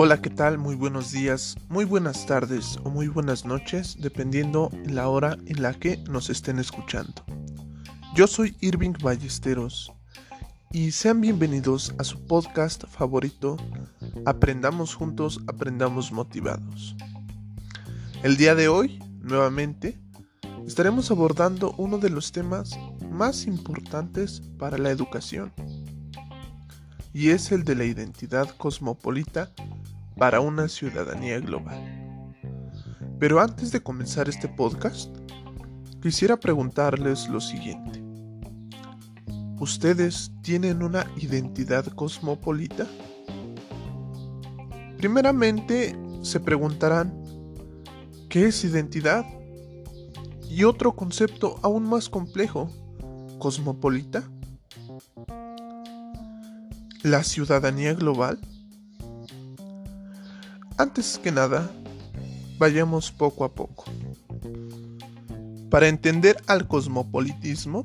Hola, ¿qué tal? Muy buenos días, muy buenas tardes o muy buenas noches, dependiendo la hora en la que nos estén escuchando. Yo soy Irving Ballesteros y sean bienvenidos a su podcast favorito, Aprendamos juntos, aprendamos motivados. El día de hoy, nuevamente, estaremos abordando uno de los temas más importantes para la educación y es el de la identidad cosmopolita para una ciudadanía global. Pero antes de comenzar este podcast, quisiera preguntarles lo siguiente. ¿Ustedes tienen una identidad cosmopolita? Primeramente se preguntarán, ¿qué es identidad? Y otro concepto aún más complejo, cosmopolita. ¿La ciudadanía global? Antes que nada, vayamos poco a poco. Para entender al cosmopolitismo,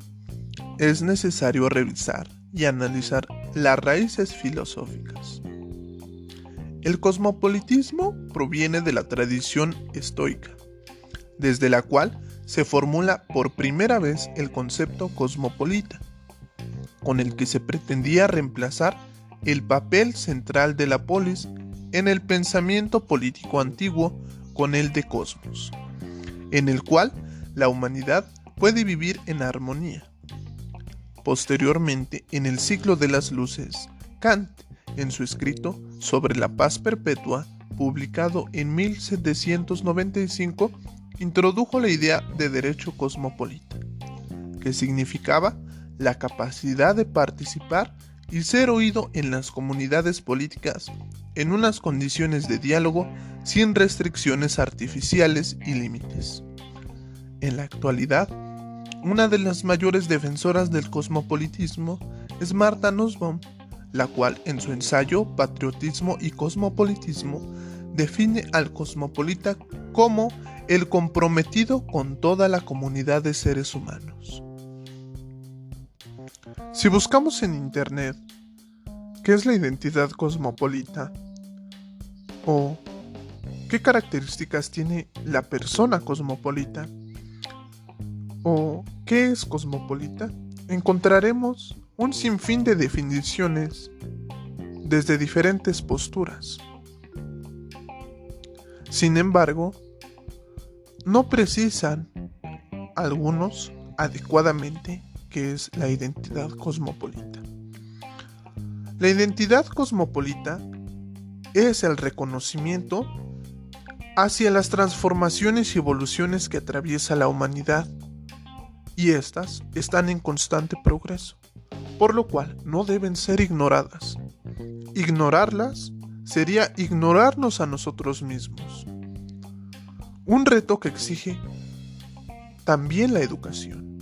es necesario revisar y analizar las raíces filosóficas. El cosmopolitismo proviene de la tradición estoica, desde la cual se formula por primera vez el concepto cosmopolita, con el que se pretendía reemplazar el papel central de la polis en el pensamiento político antiguo con el de cosmos, en el cual la humanidad puede vivir en armonía. Posteriormente, en el ciclo de las luces, Kant, en su escrito sobre la paz perpetua, publicado en 1795, introdujo la idea de derecho cosmopolita, que significaba la capacidad de participar y ser oído en las comunidades políticas en unas condiciones de diálogo sin restricciones artificiales y límites. En la actualidad, una de las mayores defensoras del cosmopolitismo es Marta Nussbaum, la cual en su ensayo Patriotismo y Cosmopolitismo define al cosmopolita como el comprometido con toda la comunidad de seres humanos. Si buscamos en Internet qué es la identidad cosmopolita o qué características tiene la persona cosmopolita o qué es cosmopolita, encontraremos un sinfín de definiciones desde diferentes posturas. Sin embargo, no precisan algunos adecuadamente que es la identidad cosmopolita. La identidad cosmopolita es el reconocimiento hacia las transformaciones y evoluciones que atraviesa la humanidad, y estas están en constante progreso, por lo cual no deben ser ignoradas. Ignorarlas sería ignorarnos a nosotros mismos. Un reto que exige también la educación.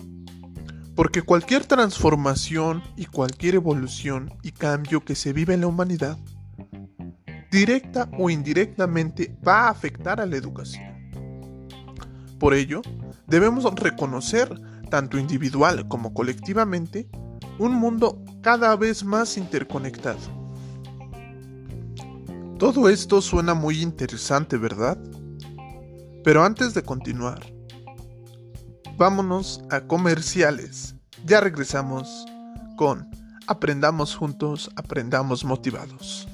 Porque cualquier transformación y cualquier evolución y cambio que se vive en la humanidad, directa o indirectamente va a afectar a la educación. Por ello, debemos reconocer, tanto individual como colectivamente, un mundo cada vez más interconectado. Todo esto suena muy interesante, ¿verdad? Pero antes de continuar, vámonos a comerciales. Ya regresamos con Aprendamos juntos, aprendamos motivados.